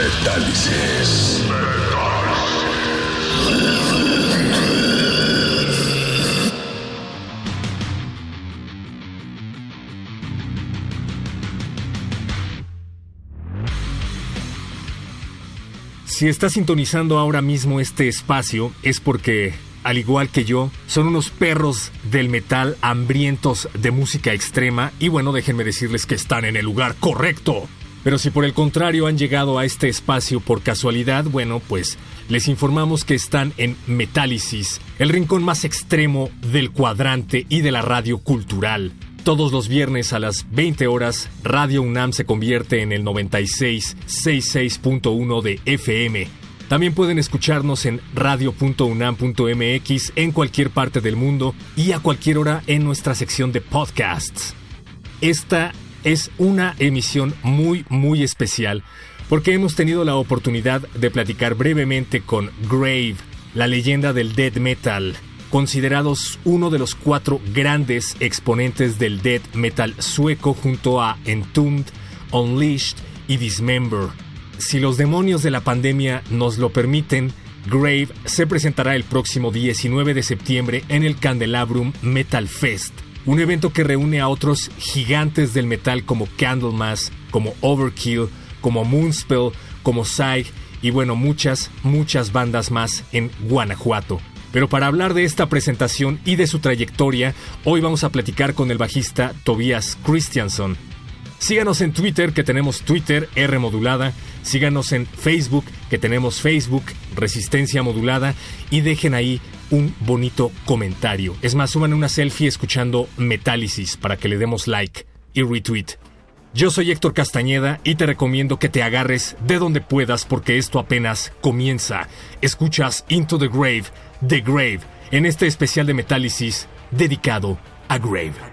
Metálisis. Si estás sintonizando ahora mismo este espacio es porque, al igual que yo, son unos perros del metal hambrientos de música extrema y bueno, déjenme decirles que están en el lugar correcto. Pero si por el contrario han llegado a este espacio por casualidad, bueno, pues les informamos que están en Metálisis, el rincón más extremo del cuadrante y de la radio cultural. Todos los viernes a las 20 horas, Radio UNAM se convierte en el 96.66.1 de FM. También pueden escucharnos en radio.unam.mx en cualquier parte del mundo y a cualquier hora en nuestra sección de podcasts. Esta es una emisión muy, muy especial porque hemos tenido la oportunidad de platicar brevemente con Grave, la leyenda del death metal, considerados uno de los cuatro grandes exponentes del death metal sueco junto a Entombed, Unleashed y Dismember. Si los demonios de la pandemia nos lo permiten, Grave se presentará el próximo 19 de septiembre en el Candelabrum Metal Fest, un evento que reúne a otros gigantes del metal como Candlemas, como Overkill, como Moonspell, como Psych y bueno, muchas, muchas bandas más en Guanajuato. Pero para hablar de esta presentación y de su trayectoria, hoy vamos a platicar con el bajista Tobias Christianson. Síganos en Twitter, que tenemos Twitter R modulada. Síganos en Facebook, que tenemos Facebook Resistencia modulada. Y dejen ahí un bonito comentario. Es más, suban una selfie escuchando Metálisis para que le demos like y retweet. Yo soy Héctor Castañeda y te recomiendo que te agarres de donde puedas porque esto apenas comienza. Escuchas Into the Grave, The Grave, en este especial de Metálisis dedicado a Grave.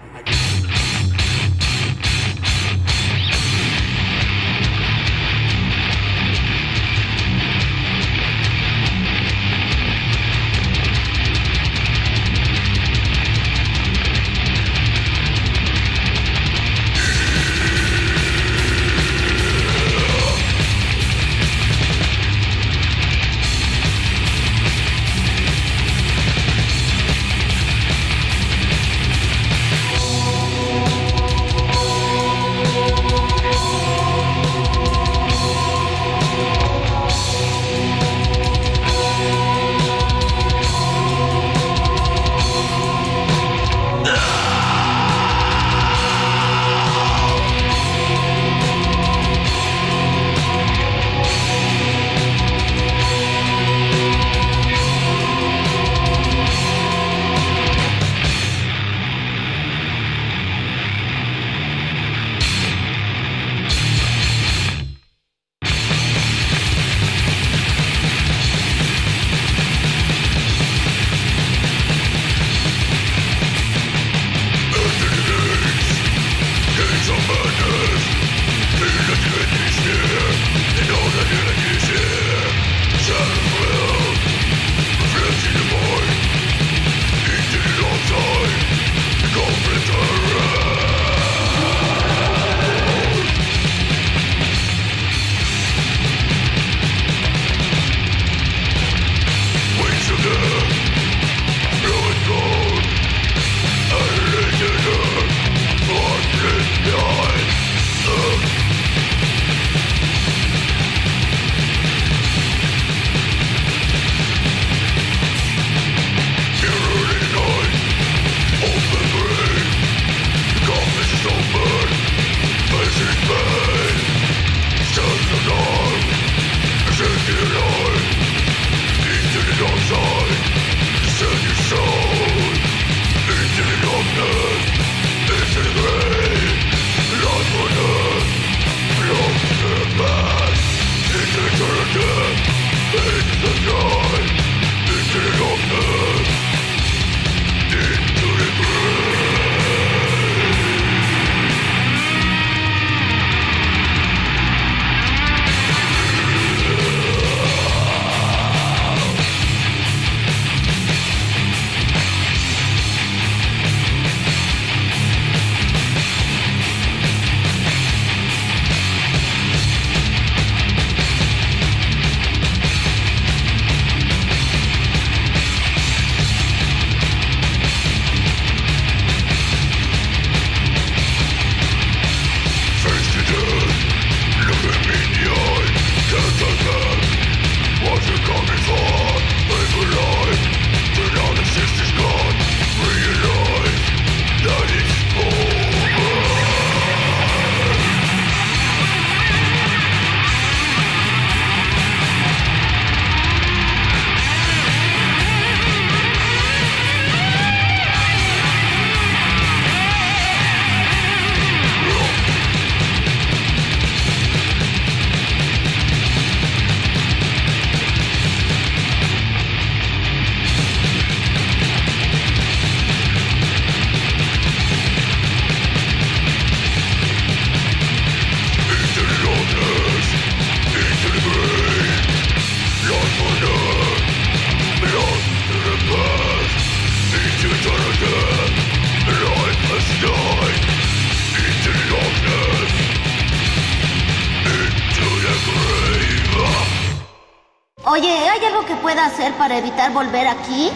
Hacer para evitar volver aquí?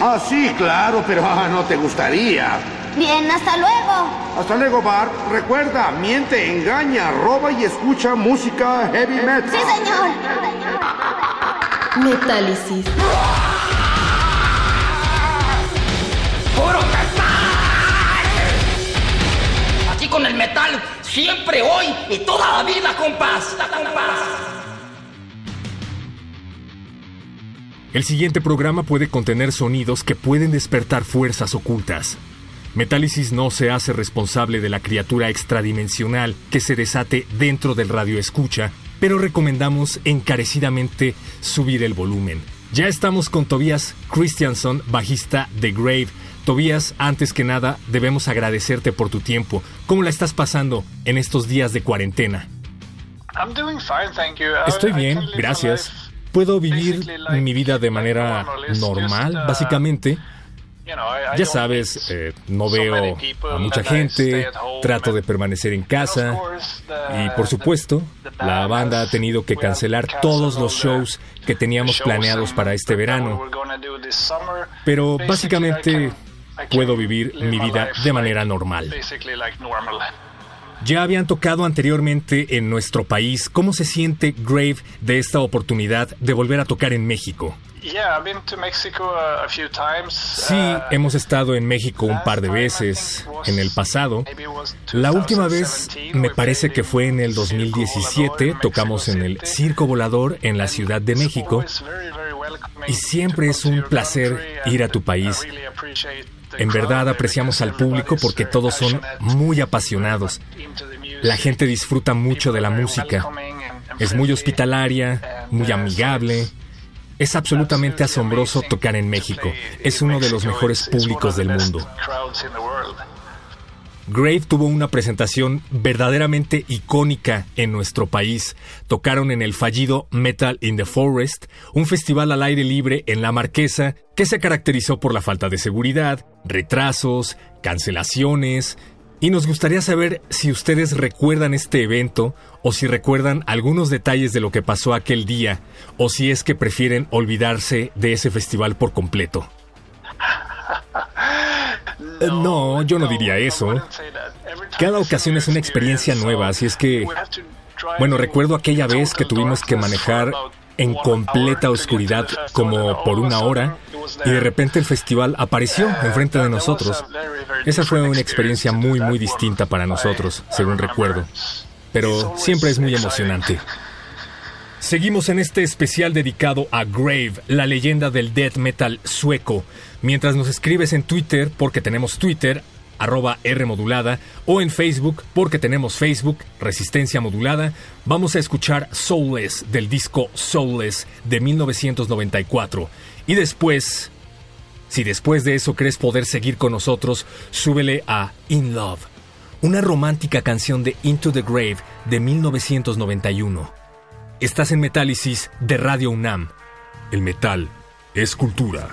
Ah, sí, claro, pero ah, no te gustaría. Bien, hasta luego. Hasta luego, Bart. Recuerda, miente, engaña, roba y escucha música heavy metal. Sí, señor. Metálisis. ¡Puro metal! Aquí con el metal, siempre, hoy y toda la vida, compás. compás. El siguiente programa puede contener sonidos que pueden despertar fuerzas ocultas. Metálisis no se hace responsable de la criatura extradimensional que se desate dentro del radio escucha, pero recomendamos encarecidamente subir el volumen. Ya estamos con Tobias Christianson, bajista de Grave. Tobias, antes que nada, debemos agradecerte por tu tiempo. ¿Cómo la estás pasando en estos días de cuarentena? Estoy bien, gracias. Puedo vivir mi vida de manera normal, básicamente. Ya sabes, eh, no veo a mucha gente, trato de permanecer en casa y por supuesto, la banda ha tenido que cancelar todos los shows que teníamos planeados para este verano. Pero básicamente puedo vivir mi vida de manera normal. Ya habían tocado anteriormente en nuestro país. ¿Cómo se siente Grave de esta oportunidad de volver a tocar en México? Sí, hemos estado en México un par de veces en el pasado. La última vez me parece que fue en el 2017, tocamos en el Circo Volador en la Ciudad de México. Y siempre es un placer ir a tu país. En verdad apreciamos al público porque todos son muy apasionados. La gente disfruta mucho de la música. Es muy hospitalaria, muy amigable. Es absolutamente asombroso tocar en México. Es uno de los mejores públicos del mundo. Grave tuvo una presentación verdaderamente icónica en nuestro país. Tocaron en el fallido Metal in the Forest, un festival al aire libre en La Marquesa que se caracterizó por la falta de seguridad, retrasos, cancelaciones, y nos gustaría saber si ustedes recuerdan este evento o si recuerdan algunos detalles de lo que pasó aquel día o si es que prefieren olvidarse de ese festival por completo. No, yo no diría eso. Cada ocasión es una experiencia nueva, así es que... Bueno, recuerdo aquella vez que tuvimos que manejar en completa oscuridad como por una hora y de repente el festival apareció enfrente de nosotros. Esa fue una experiencia muy muy distinta para nosotros, según recuerdo, pero siempre es muy emocionante. Seguimos en este especial dedicado a Grave, la leyenda del death metal sueco. Mientras nos escribes en Twitter, porque tenemos Twitter, arroba R modulada, o en Facebook, porque tenemos Facebook, Resistencia Modulada, vamos a escuchar Soulless del disco Soulless de 1994. Y después, si después de eso crees poder seguir con nosotros, súbele a In Love, una romántica canción de Into the Grave de 1991. Estás en Metálisis de Radio UNAM. El metal es cultura.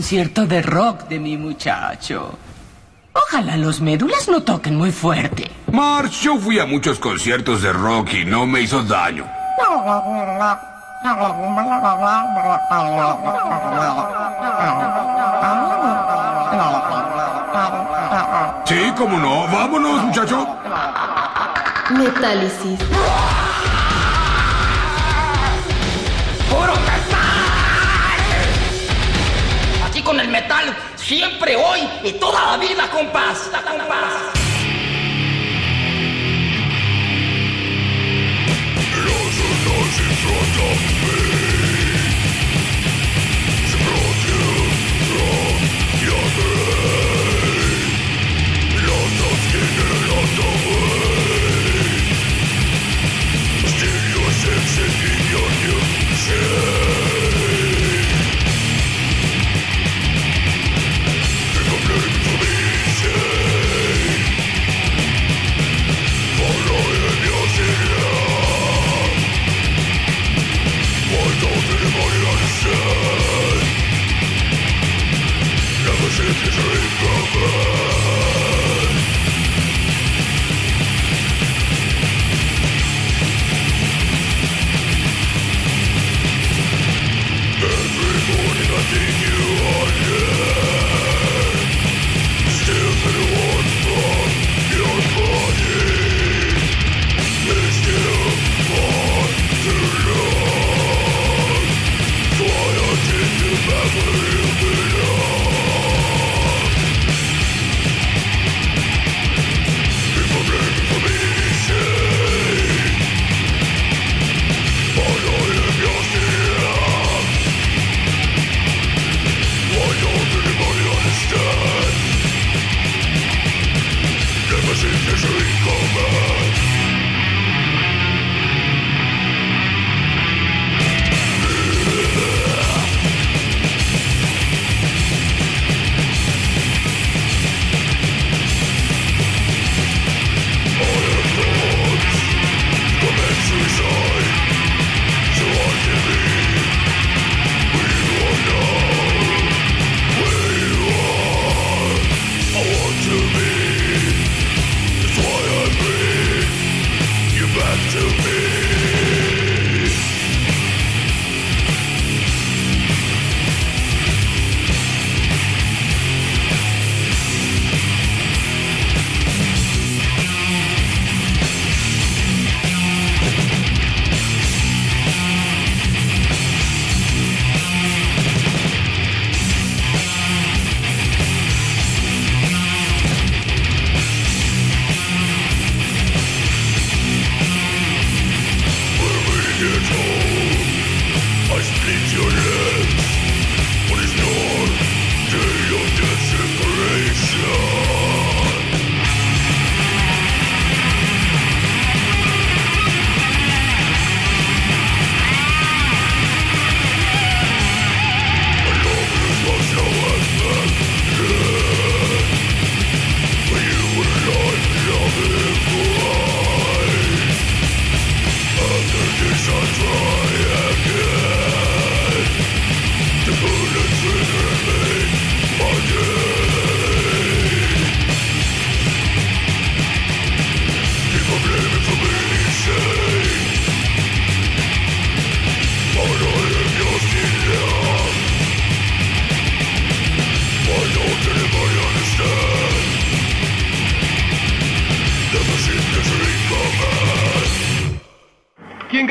Concierto de rock de mi muchacho. Ojalá los médulas no toquen muy fuerte. March, yo fui a muchos conciertos de rock y no me hizo daño. Sí, cómo no. Vámonos, muchacho. Metálisis. Metal, siempre, hoy y toda la vida, compás. compás.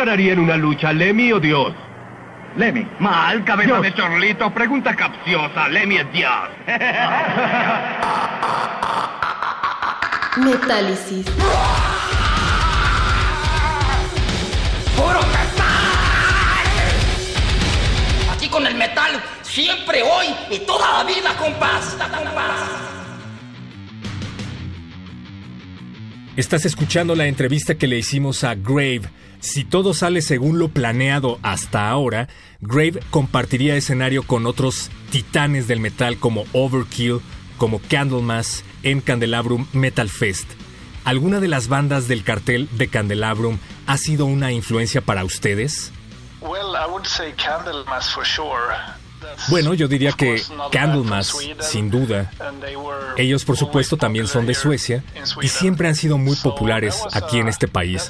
Ganaría en una lucha, Lemmy o Dios? Lemmy. Mal, cabeza de chorlito. Pregunta capciosa. Lemmy es Dios. Metálisis. ¡Puro metal! Aquí con el metal, siempre, hoy y toda la vida, compás. Estás escuchando la entrevista que le hicimos a Grave. Si todo sale según lo planeado hasta ahora, Grave compartiría escenario con otros titanes del metal como Overkill, como Candlemas en Candelabrum Metal Fest. ¿Alguna de las bandas del cartel de Candelabrum ha sido una influencia para ustedes? Well, I would say Candlemas for sure. Bueno, yo diría que Candlemas, sin duda. Ellos, por supuesto, también son de Suecia y siempre han sido muy populares aquí en este país.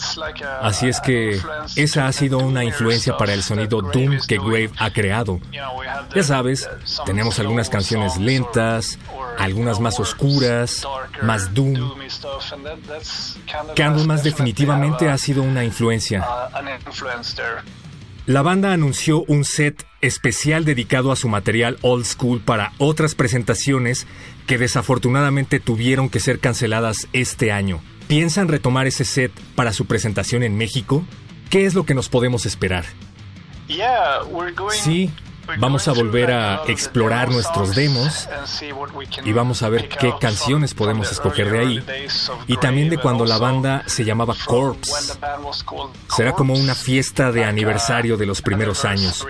Así es que esa ha sido una influencia para el sonido Doom que Grave ha creado. Ya sabes, tenemos algunas canciones lentas, algunas más oscuras, más Doom. Candlemas definitivamente ha sido una influencia. La banda anunció un set especial dedicado a su material old school para otras presentaciones que desafortunadamente tuvieron que ser canceladas este año. ¿Piensan retomar ese set para su presentación en México? ¿Qué es lo que nos podemos esperar? Sí, Vamos a volver a explorar nuestros demos y vamos a ver qué canciones podemos escoger de ahí. Y también de cuando la banda se llamaba Corpse. Será como una fiesta de aniversario de los primeros años.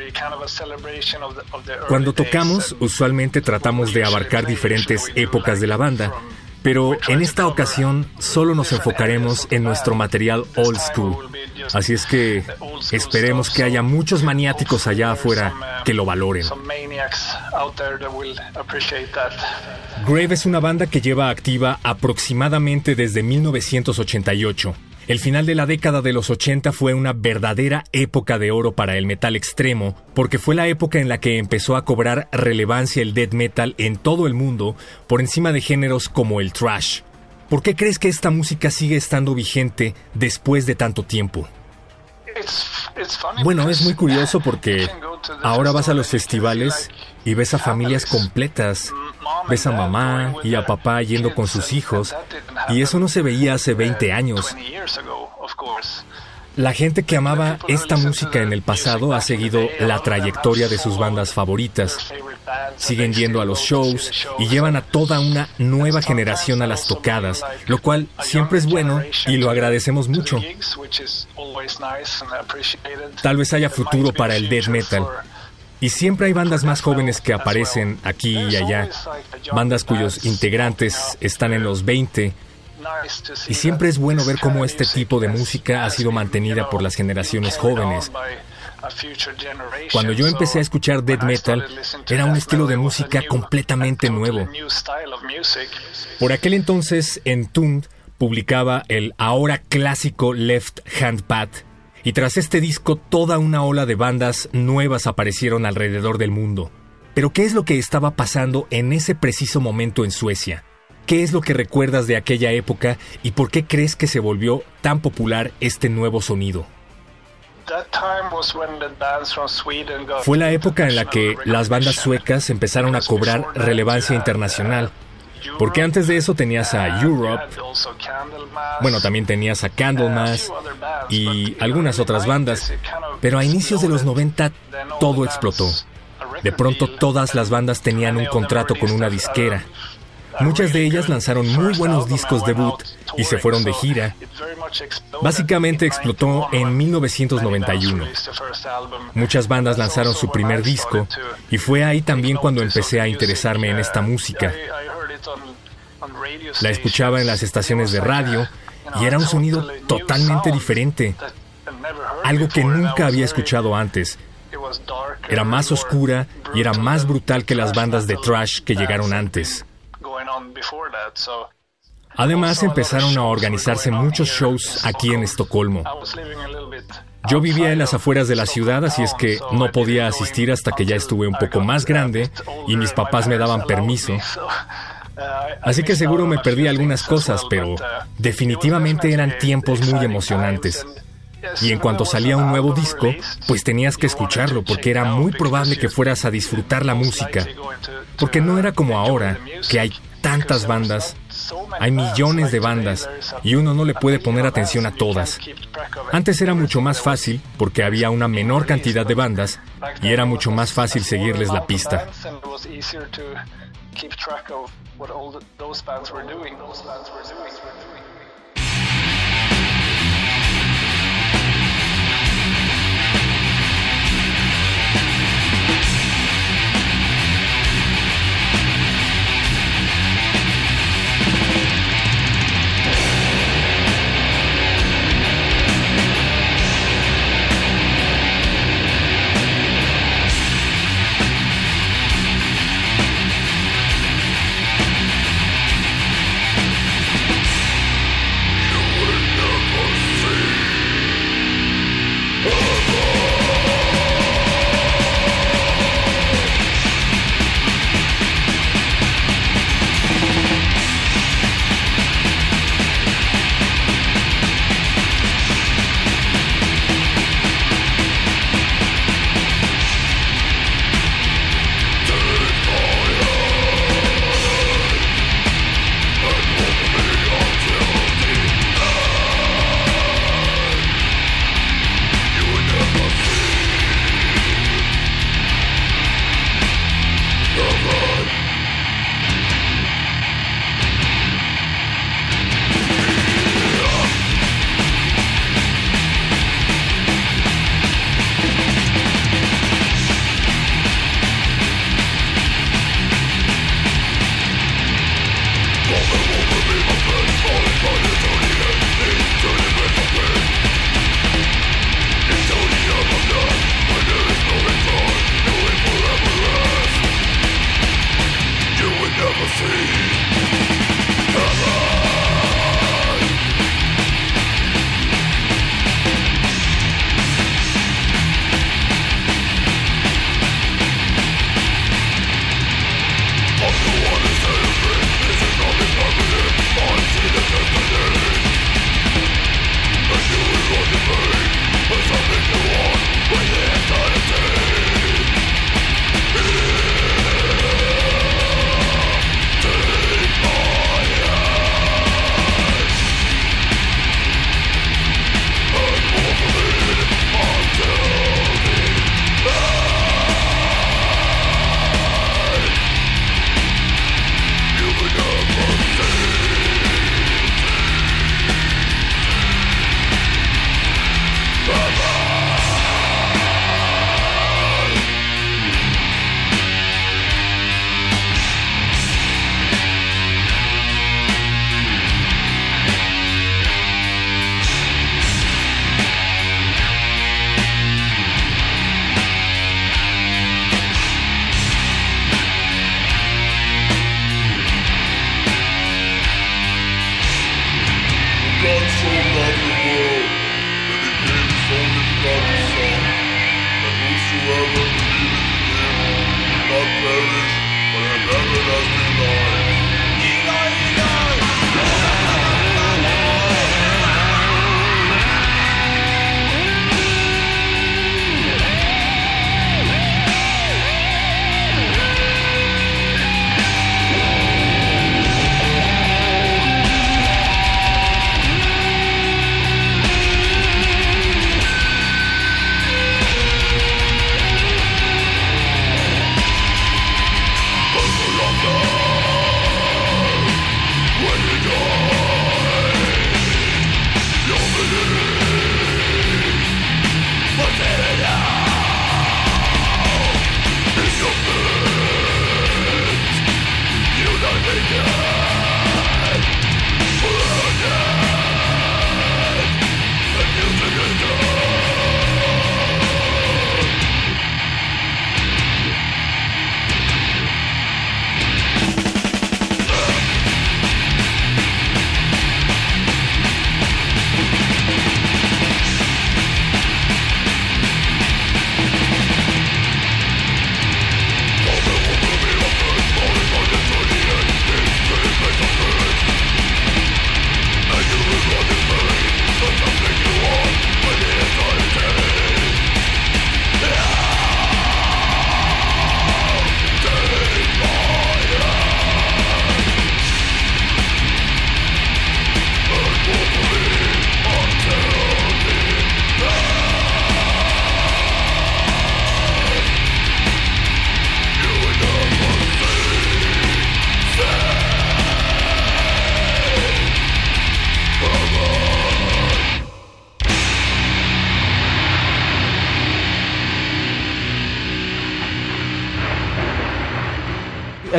Cuando tocamos, usualmente tratamos de abarcar diferentes épocas de la banda. Pero en esta ocasión solo nos enfocaremos en nuestro material old school. Así es que esperemos que haya muchos maniáticos allá afuera que lo valoren. Grave es una banda que lleva activa aproximadamente desde 1988. El final de la década de los 80 fue una verdadera época de oro para el metal extremo, porque fue la época en la que empezó a cobrar relevancia el death metal en todo el mundo por encima de géneros como el thrash. ¿Por qué crees que esta música sigue estando vigente después de tanto tiempo? Bueno, es muy curioso porque ahora vas a los festivales y ves a familias completas Ves a mamá y a papá yendo con sus hijos y eso no se veía hace 20 años. La gente que amaba esta música en el pasado ha seguido la trayectoria de sus bandas favoritas. Siguen yendo a los shows y llevan a toda una nueva generación a las tocadas, lo cual siempre es bueno y lo agradecemos mucho. Tal vez haya futuro para el death metal. Y siempre hay bandas más jóvenes que aparecen aquí y allá, bandas cuyos integrantes están en los 20. Y siempre es bueno ver cómo este tipo de música ha sido mantenida por las generaciones jóvenes. Cuando yo empecé a escuchar death metal, era un estilo de música completamente nuevo. Por aquel entonces, Entombed publicaba el ahora clásico Left Hand Pad, y tras este disco toda una ola de bandas nuevas aparecieron alrededor del mundo. Pero ¿qué es lo que estaba pasando en ese preciso momento en Suecia? ¿Qué es lo que recuerdas de aquella época y por qué crees que se volvió tan popular este nuevo sonido? Fue la época en la que las bandas suecas empezaron a cobrar relevancia internacional porque antes de eso tenías a Europe, bueno, también tenías a Candlemas y algunas otras bandas, pero a inicios de los 90 todo explotó. De pronto todas las bandas tenían un contrato con una disquera. Muchas de ellas lanzaron muy buenos discos debut y se fueron de gira. Básicamente explotó en 1991. Muchas bandas lanzaron su primer disco y fue ahí también cuando empecé a interesarme en esta música. La escuchaba en las estaciones de radio y era un sonido totalmente diferente. Algo que nunca había escuchado antes. Era más oscura y era más brutal que las bandas de thrash que llegaron antes. Además empezaron a organizarse muchos shows aquí en Estocolmo. Yo vivía en las afueras de la ciudad, así es que no podía asistir hasta que ya estuve un poco más grande y mis papás me daban permiso. Así que seguro me perdí algunas cosas, pero definitivamente eran tiempos muy emocionantes. Y en cuanto salía un nuevo disco, pues tenías que escucharlo porque era muy probable que fueras a disfrutar la música. Porque no era como ahora, que hay tantas bandas, hay millones de bandas y uno no le puede poner atención a todas. Antes era mucho más fácil porque había una menor cantidad de bandas y era mucho más fácil seguirles la pista. Yeah.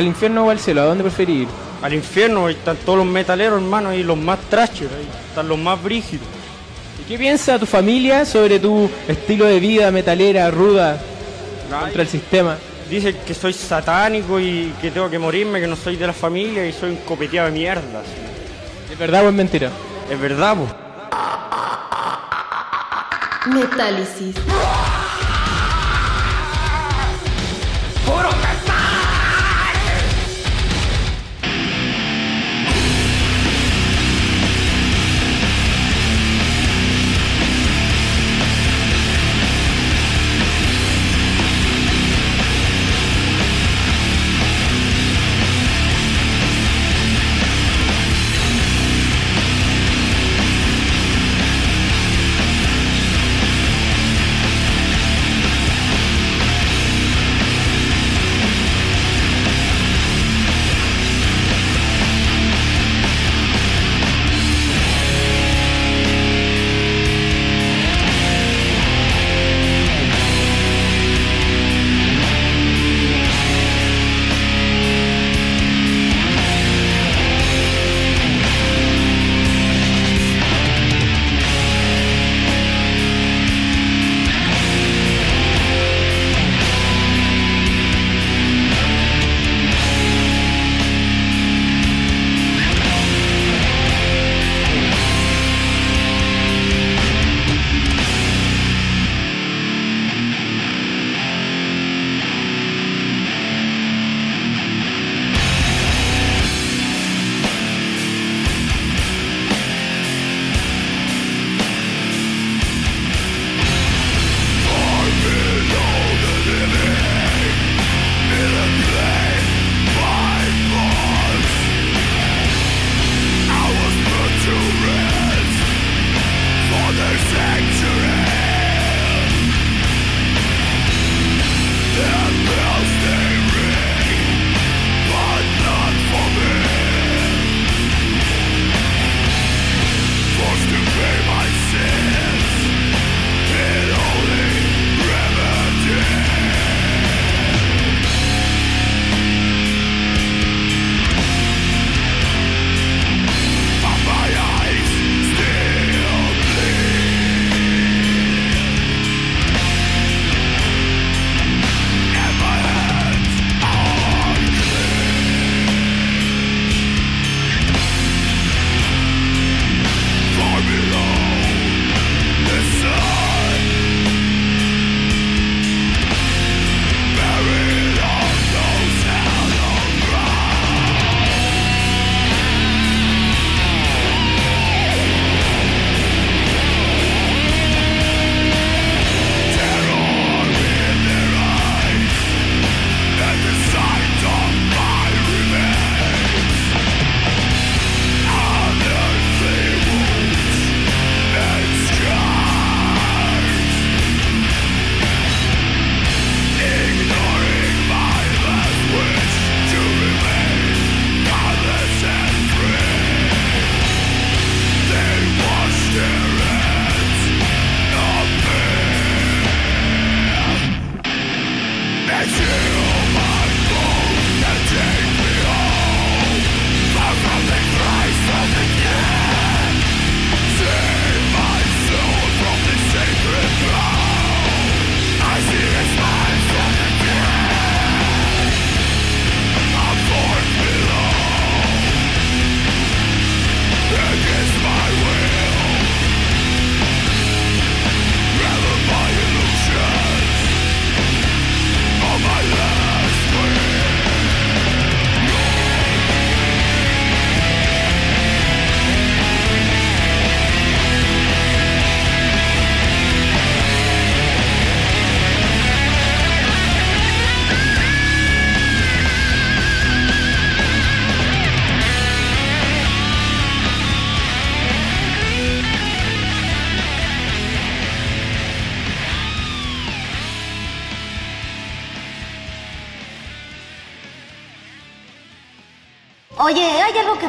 al infierno o al cielo? ¿A dónde preferís ir? Al infierno, ahí están todos los metaleros, hermano, y los más trashers, ahí están los más brígidos. ¿Y qué piensa tu familia sobre tu estilo de vida metalera, ruda, Ay, contra el sistema? Dicen que soy satánico y que tengo que morirme, que no soy de la familia y soy un copeteado de mierda. ¿Es verdad o es mentira? Es verdad, po. Metálisis.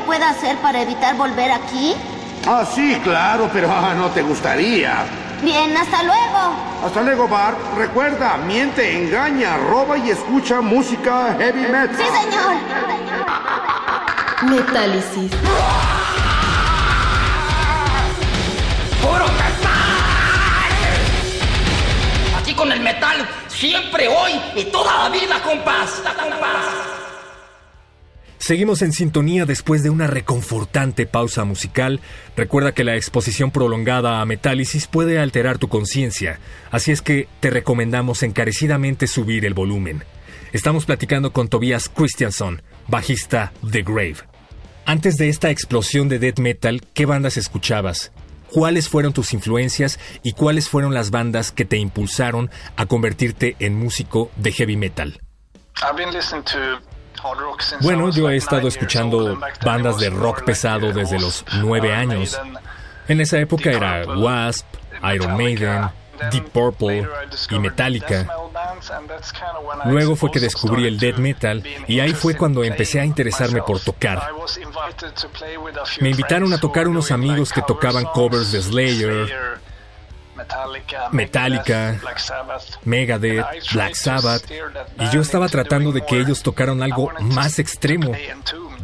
Pueda hacer para evitar volver aquí? Ah, sí, claro, pero ah, no te gustaría. Bien, hasta luego. Hasta luego, Bart. Recuerda, miente, engaña, roba y escucha música heavy metal. Sí, señor. Metálisis. ¡Puro metal! Aquí con el metal, siempre, hoy y toda la vida, compás. compás. Seguimos en sintonía después de una reconfortante pausa musical. Recuerda que la exposición prolongada a metálisis puede alterar tu conciencia, así es que te recomendamos encarecidamente subir el volumen. Estamos platicando con Tobias Christianson, bajista de Grave. Antes de esta explosión de death metal, ¿qué bandas escuchabas? ¿Cuáles fueron tus influencias y cuáles fueron las bandas que te impulsaron a convertirte en músico de heavy metal? Bueno, yo he estado escuchando bandas de rock pesado desde los nueve años. En esa época era Wasp, Iron Maiden, Deep Purple y Metallica. Luego fue que descubrí el death metal y ahí fue cuando empecé a interesarme por tocar. Me invitaron a tocar unos amigos que tocaban covers de Slayer, Metallica, Megadeth, Black Sabbath, y yo estaba tratando de que ellos tocaran algo más extremo.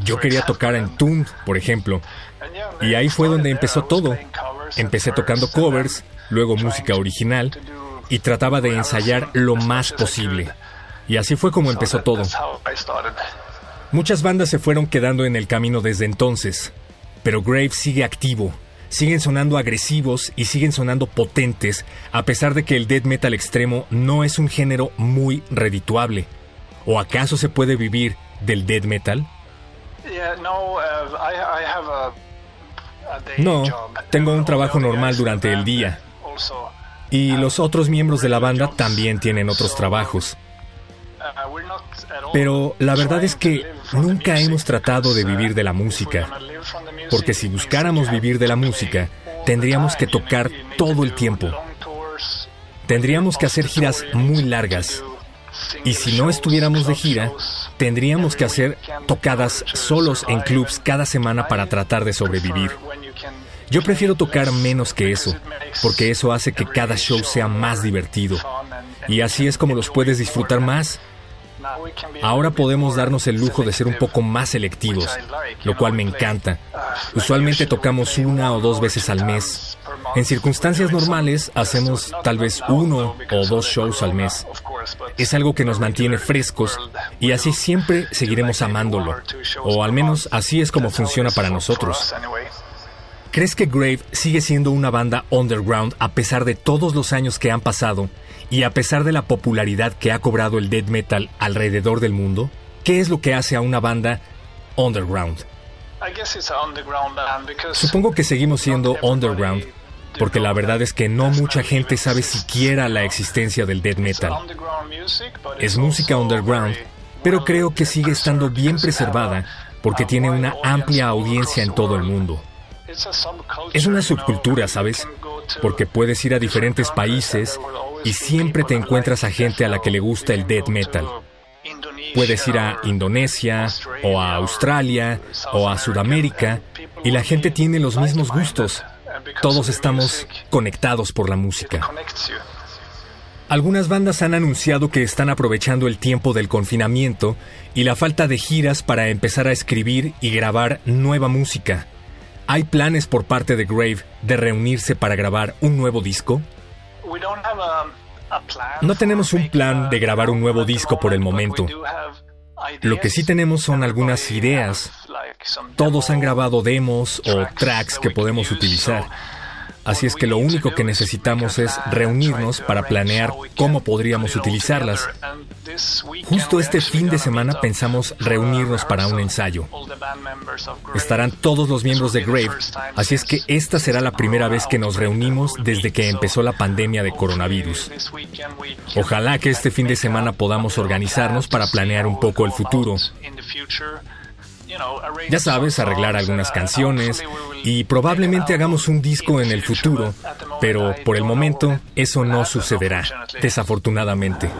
Yo quería tocar en Tune, por ejemplo, y ahí fue donde empezó todo. Empecé tocando covers, luego música original, y trataba de ensayar lo más posible. Y así fue como empezó todo. Muchas bandas se fueron quedando en el camino desde entonces, pero Grave sigue activo siguen sonando agresivos y siguen sonando potentes, a pesar de que el death metal extremo no es un género muy redituable. ¿O acaso se puede vivir del death metal? No, tengo un trabajo normal durante el día. Y los otros miembros de la banda también tienen otros trabajos. Pero la verdad es que nunca hemos tratado de vivir de la música, porque si buscáramos vivir de la música, tendríamos que tocar todo el tiempo. Tendríamos que hacer giras muy largas. Y si no estuviéramos de gira, tendríamos que hacer tocadas solos en clubs cada semana para tratar de sobrevivir. Yo prefiero tocar menos que eso, porque eso hace que cada show sea más divertido. Y así es como los puedes disfrutar más Ahora podemos darnos el lujo de ser un poco más selectivos, lo cual me encanta. Usualmente tocamos una o dos veces al mes. En circunstancias normales hacemos tal vez uno o dos shows al mes. Es algo que nos mantiene frescos y así siempre seguiremos amándolo. O al menos así es como funciona para nosotros. ¿Crees que Grave sigue siendo una banda underground a pesar de todos los años que han pasado y a pesar de la popularidad que ha cobrado el death metal alrededor del mundo? ¿Qué es lo que hace a una banda underground? Supongo que seguimos siendo underground porque la verdad es que no mucha gente sabe siquiera la existencia del death metal. Es música underground, pero creo que sigue estando bien preservada porque tiene una amplia audiencia en todo el mundo. Es una subcultura, ¿sabes? Porque puedes ir a diferentes países y siempre te encuentras a gente a la que le gusta el death metal. Puedes ir a Indonesia o a Australia o a Sudamérica y la gente tiene los mismos gustos. Todos estamos conectados por la música. Algunas bandas han anunciado que están aprovechando el tiempo del confinamiento y la falta de giras para empezar a escribir y grabar nueva música. ¿Hay planes por parte de Grave de reunirse para grabar un nuevo disco? No tenemos un plan de grabar un nuevo disco por el momento. Lo que sí tenemos son algunas ideas. Todos han grabado demos o tracks que podemos utilizar. Así es que lo único que necesitamos es reunirnos para planear cómo podríamos utilizarlas. Justo este fin de semana pensamos reunirnos para un ensayo. Estarán todos los miembros de Grave, así es que esta será la primera vez que nos reunimos desde que empezó la pandemia de coronavirus. Ojalá que este fin de semana podamos organizarnos para planear un poco el futuro. Ya sabes, arreglar algunas canciones y probablemente hagamos un disco en el futuro, pero por el momento eso no sucederá, desafortunadamente.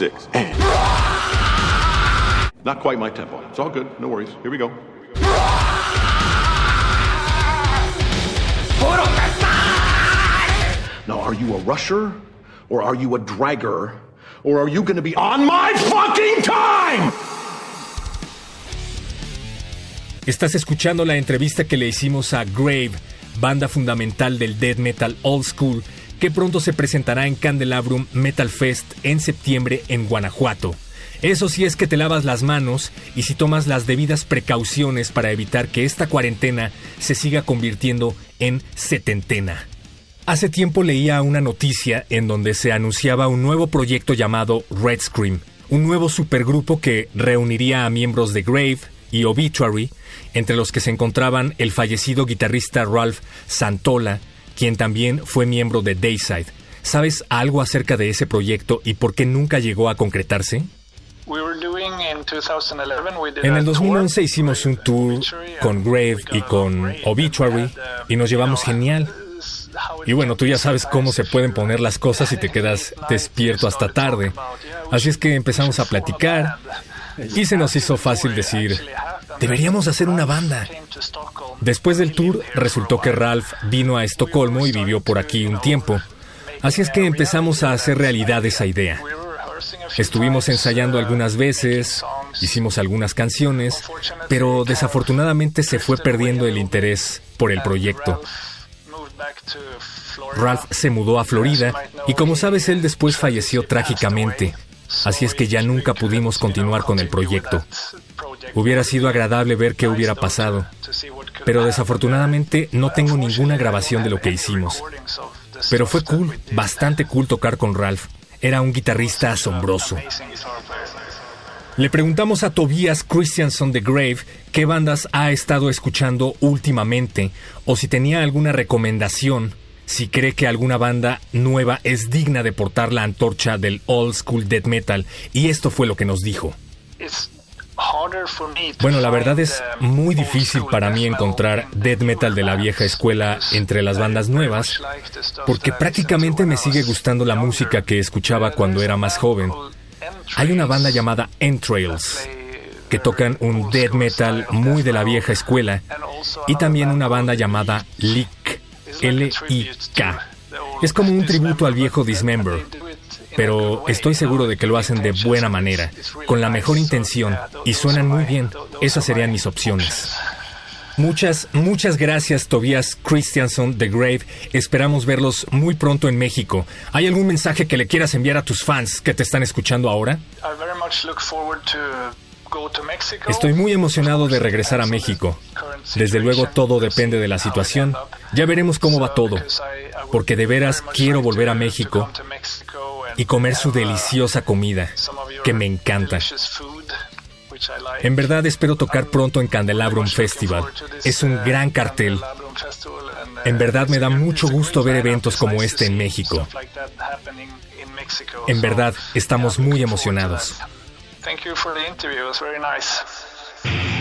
Six, and. Not quite my tempo. It's all good. No worries. Here we go. Now, are you a rusher? Or are you a dragger? Or are you going to be on my fucking time? Estás escuchando la entrevista que le hicimos a Grave, banda fundamental del death metal old school, que pronto se presentará en Candelabrum Metal Fest en septiembre en Guanajuato. Eso sí es que te lavas las manos y si tomas las debidas precauciones para evitar que esta cuarentena se siga convirtiendo en setentena. Hace tiempo leía una noticia en donde se anunciaba un nuevo proyecto llamado Red Scream, un nuevo supergrupo que reuniría a miembros de Grave y Obituary, entre los que se encontraban el fallecido guitarrista Ralph Santola, quien también fue miembro de Dayside. ¿Sabes algo acerca de ese proyecto y por qué nunca llegó a concretarse? En el 2011 hicimos un tour con Grave y con Obituary y nos llevamos genial. Y bueno, tú ya sabes cómo se pueden poner las cosas y te quedas despierto hasta tarde. Así es que empezamos a platicar y se nos hizo fácil decir, deberíamos hacer una banda. Después del tour resultó que Ralph vino a Estocolmo y vivió por aquí un tiempo. Así es que empezamos a hacer realidad esa idea. Estuvimos ensayando algunas veces, hicimos algunas canciones, pero desafortunadamente se fue perdiendo el interés por el proyecto. Ralph se mudó a Florida y como sabes él después falleció trágicamente, así es que ya nunca pudimos continuar con el proyecto. Hubiera sido agradable ver qué hubiera pasado, pero desafortunadamente no tengo ninguna grabación de lo que hicimos. Pero fue cool, bastante cool tocar con Ralph. Era un guitarrista asombroso. Le preguntamos a Tobias Christianson de Grave qué bandas ha estado escuchando últimamente o si tenía alguna recomendación, si cree que alguna banda nueva es digna de portar la antorcha del old school death metal, y esto fue lo que nos dijo. Bueno, la verdad es muy difícil para mí encontrar death metal de la vieja escuela entre las bandas nuevas, porque prácticamente me sigue gustando la música que escuchaba cuando era más joven. Hay una banda llamada Entrails, que tocan un death metal muy de la vieja escuela, y también una banda llamada Lick, L-I-K. Es como un tributo al viejo Dismember, pero estoy seguro de que lo hacen de buena manera, con la mejor intención, y suenan muy bien. Esas serían mis opciones. Muchas, muchas gracias Tobias Christianson de Grave. Esperamos verlos muy pronto en México. ¿Hay algún mensaje que le quieras enviar a tus fans que te están escuchando ahora? Estoy muy emocionado de regresar a México. Desde luego todo depende de la situación. Ya veremos cómo va todo. Porque de veras quiero volver a México y comer su deliciosa comida, que me encanta. En verdad espero tocar pronto en Candelabrum Festival. Es un gran cartel. En verdad me da mucho gusto ver eventos como este en México. En verdad estamos muy emocionados. Thank you for the interview. It was very nice.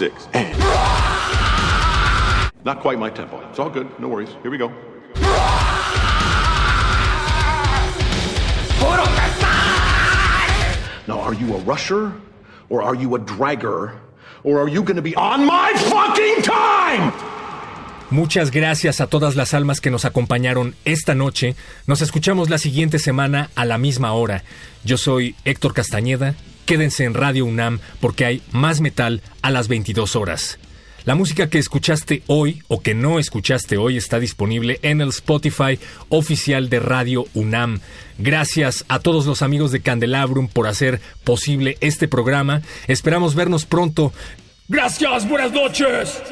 Six, and. Not quite my tempo. It's all good. No worries. Here we go. Now, are you a rusher? Or are you a dragger? Or are you going to be on my fucking time? Muchas gracias a todas las almas que nos acompañaron esta noche. Nos escuchamos la siguiente semana a la misma hora. Yo soy Héctor Castañeda. Quédense en Radio UNAM porque hay más metal a las 22 horas. La música que escuchaste hoy o que no escuchaste hoy está disponible en el Spotify oficial de Radio UNAM. Gracias a todos los amigos de Candelabrum por hacer posible este programa. Esperamos vernos pronto. Gracias, buenas noches.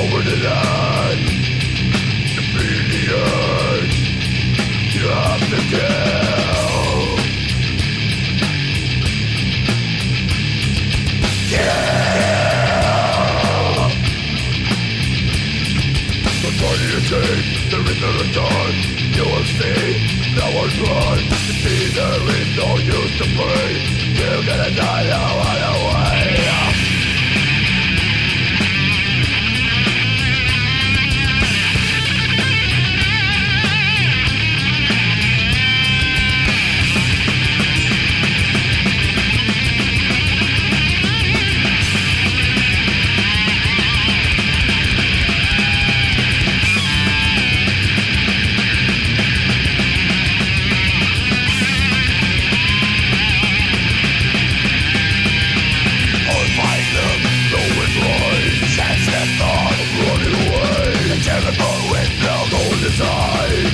over the line. Have to kill. Kill. There is no return. You will see, run. See, there is no use to pray. You're gonna die now, right away.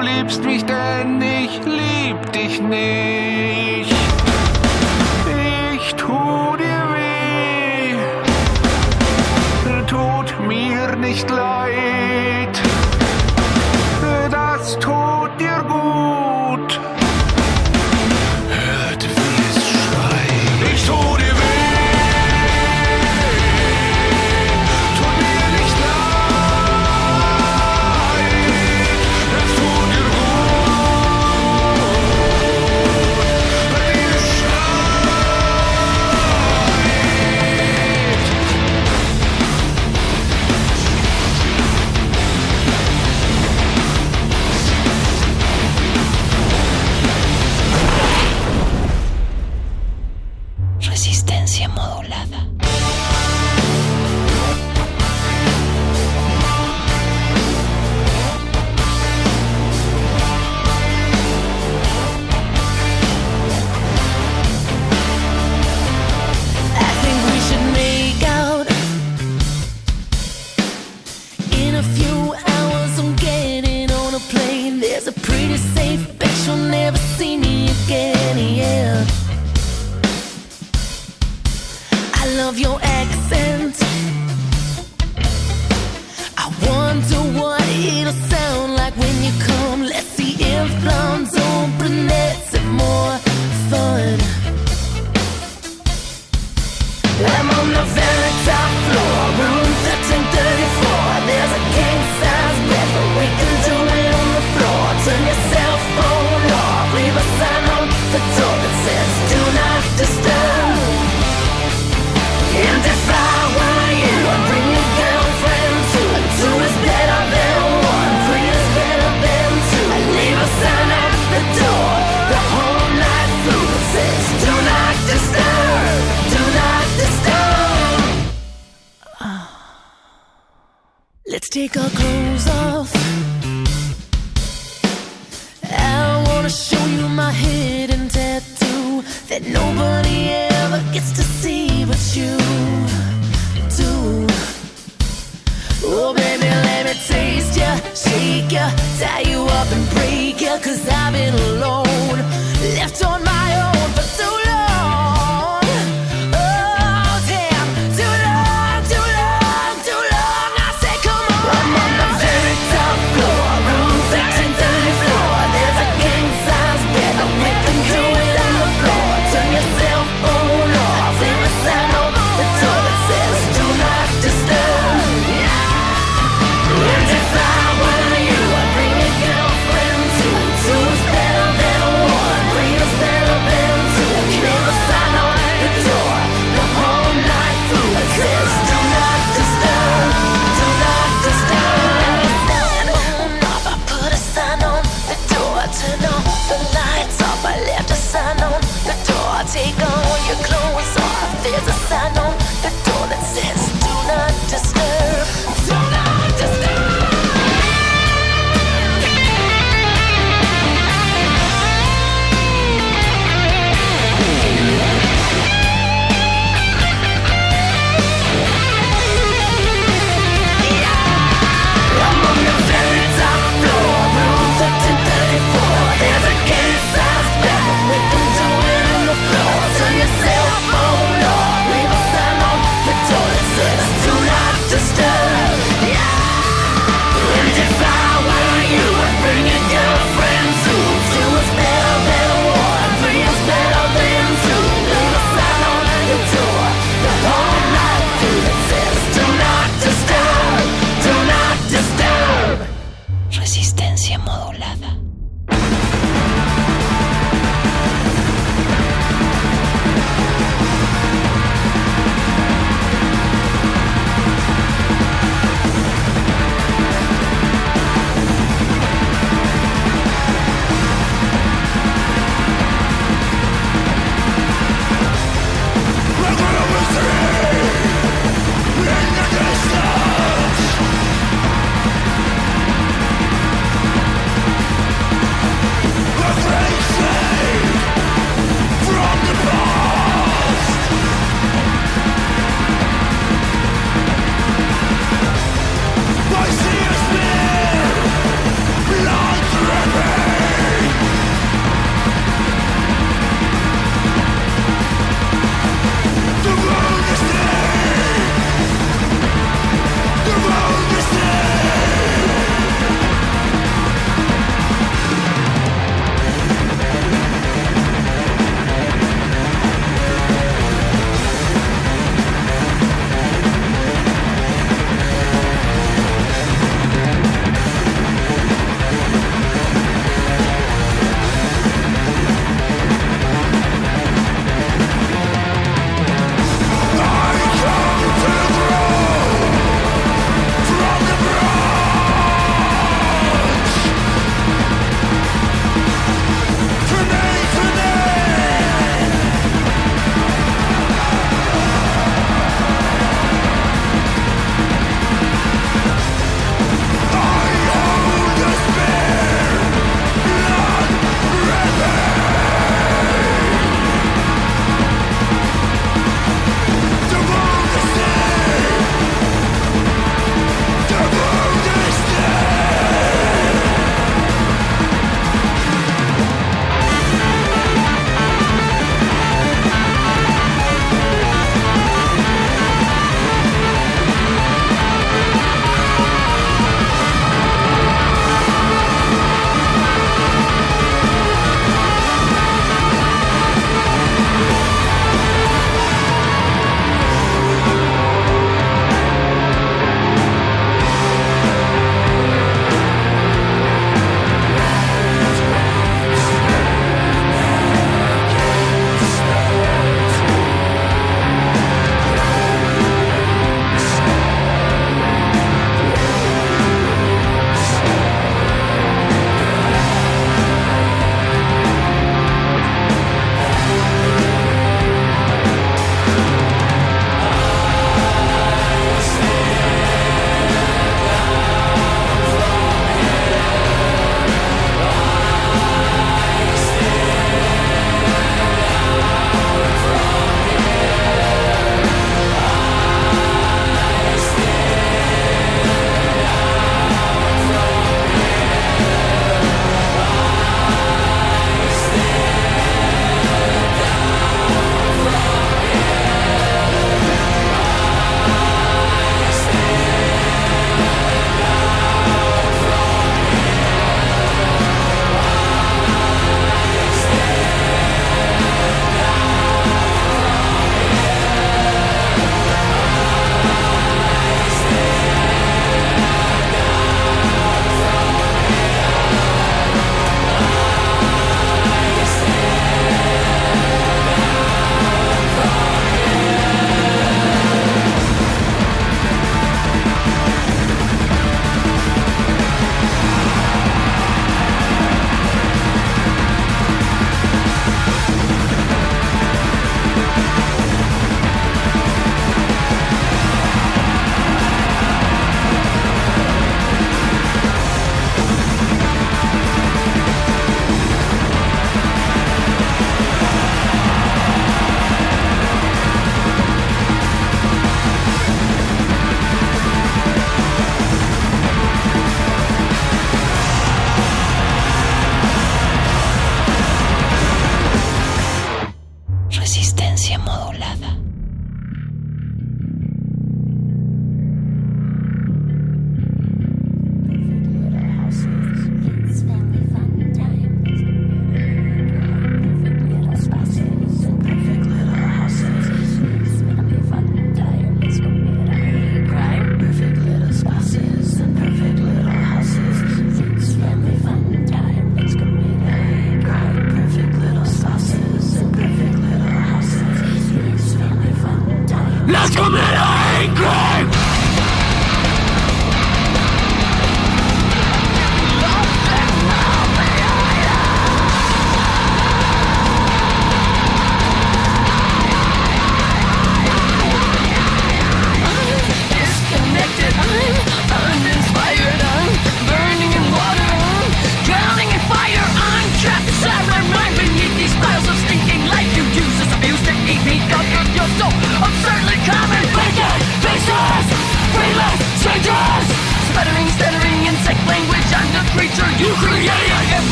du liebst mich, denn ich lieb dich nicht. Ich tu dir weh, tut mir nicht leid.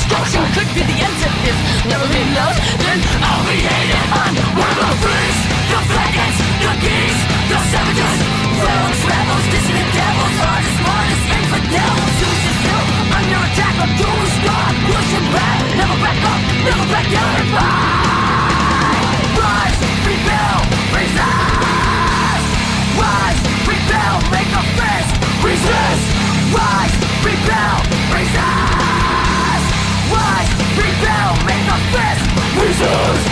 Self-destruction could be the answer. If never be loved, then I'll be hated. I'm one of the freaks, the faggots, the geese, the savages, rogues, rebels, dissident devils, artists, martyrs, infidels. Suicide still under attack, or do we start pushing back? Never back up, never back down ah! Resist.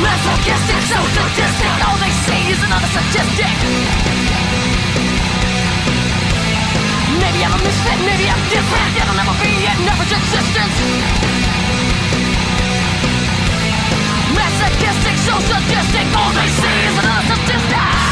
Masochistic, so sadistic, all they see is another statistic. Maybe I'm a misfit, maybe I'm different. It'll never be in never's existence. Masochistic, so sadistic. All they see is another statistic.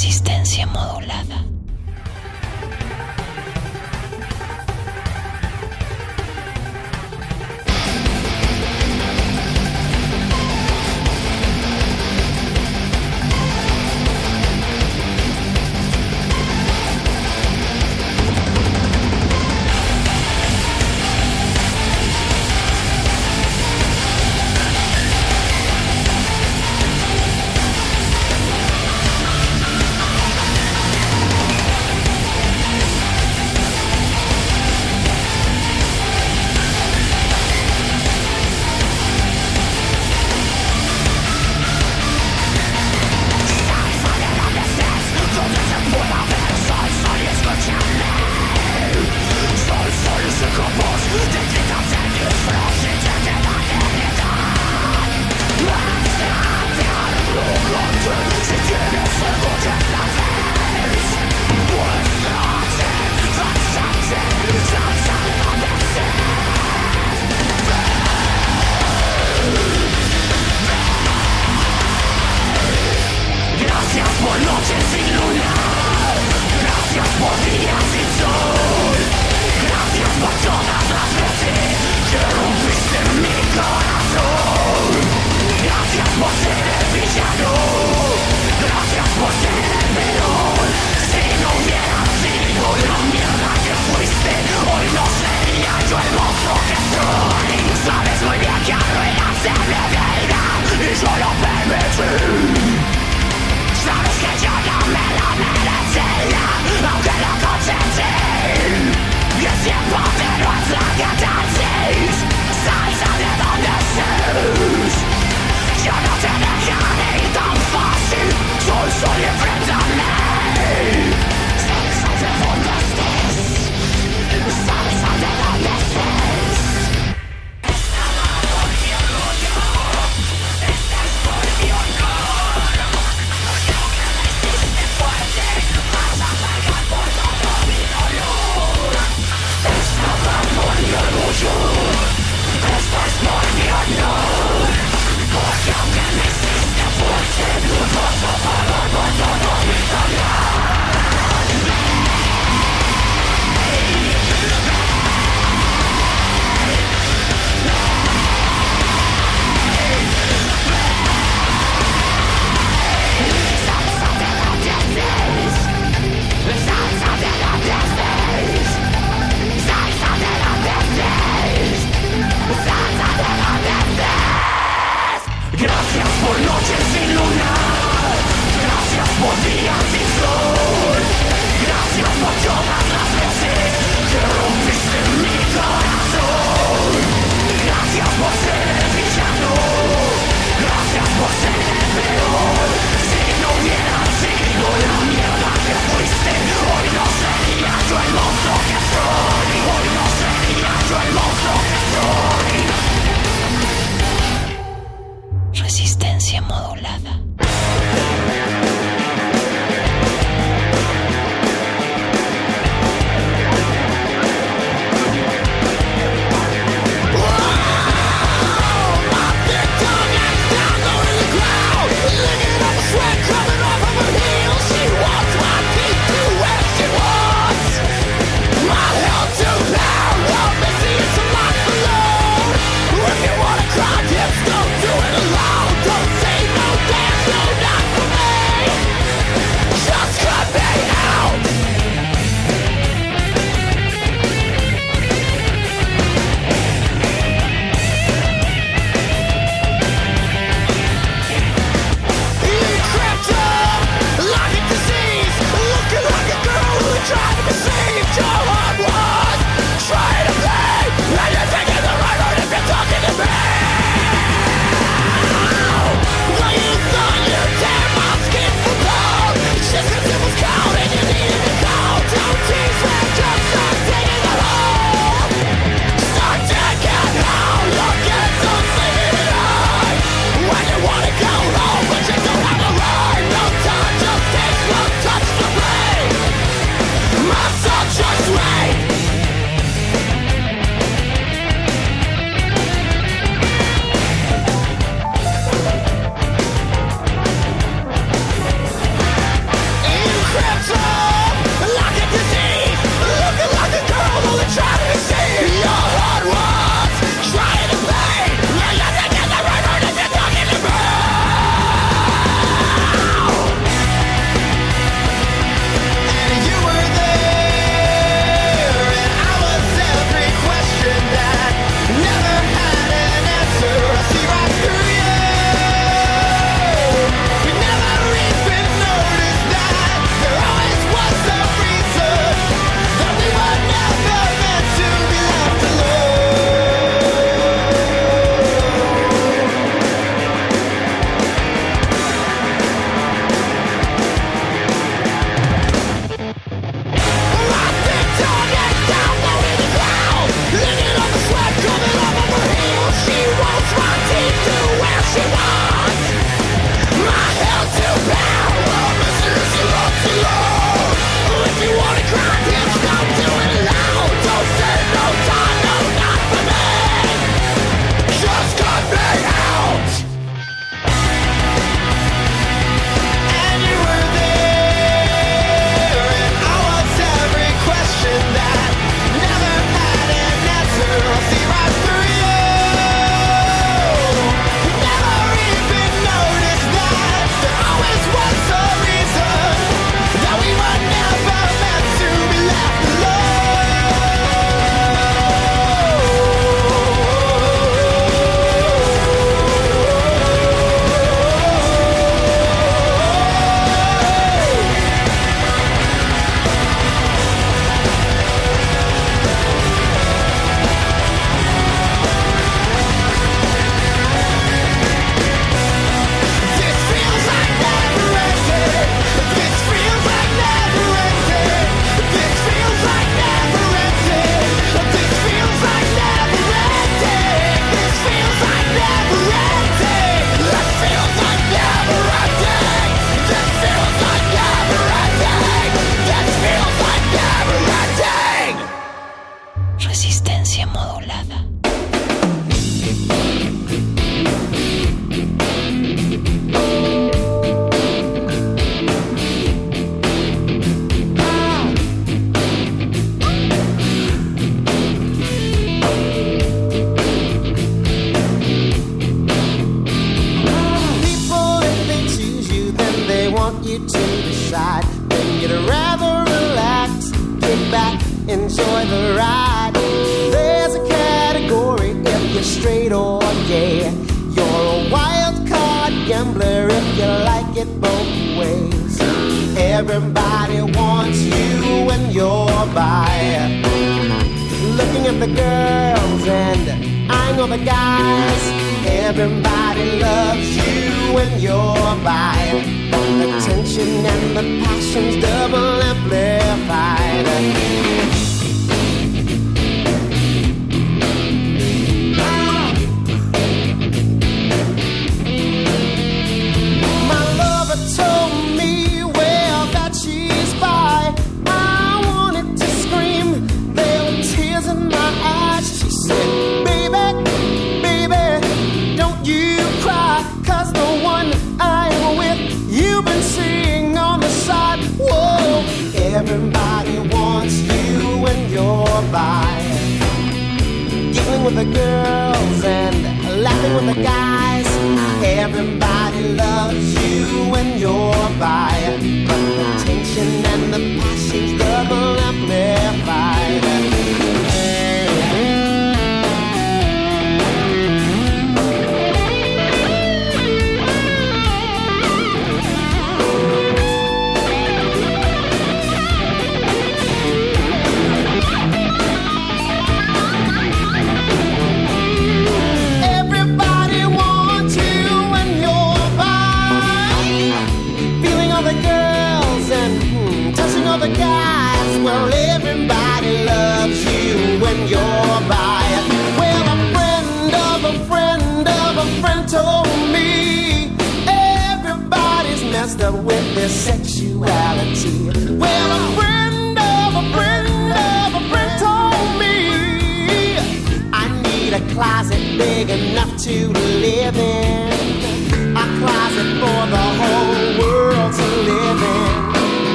Resistencia modulada.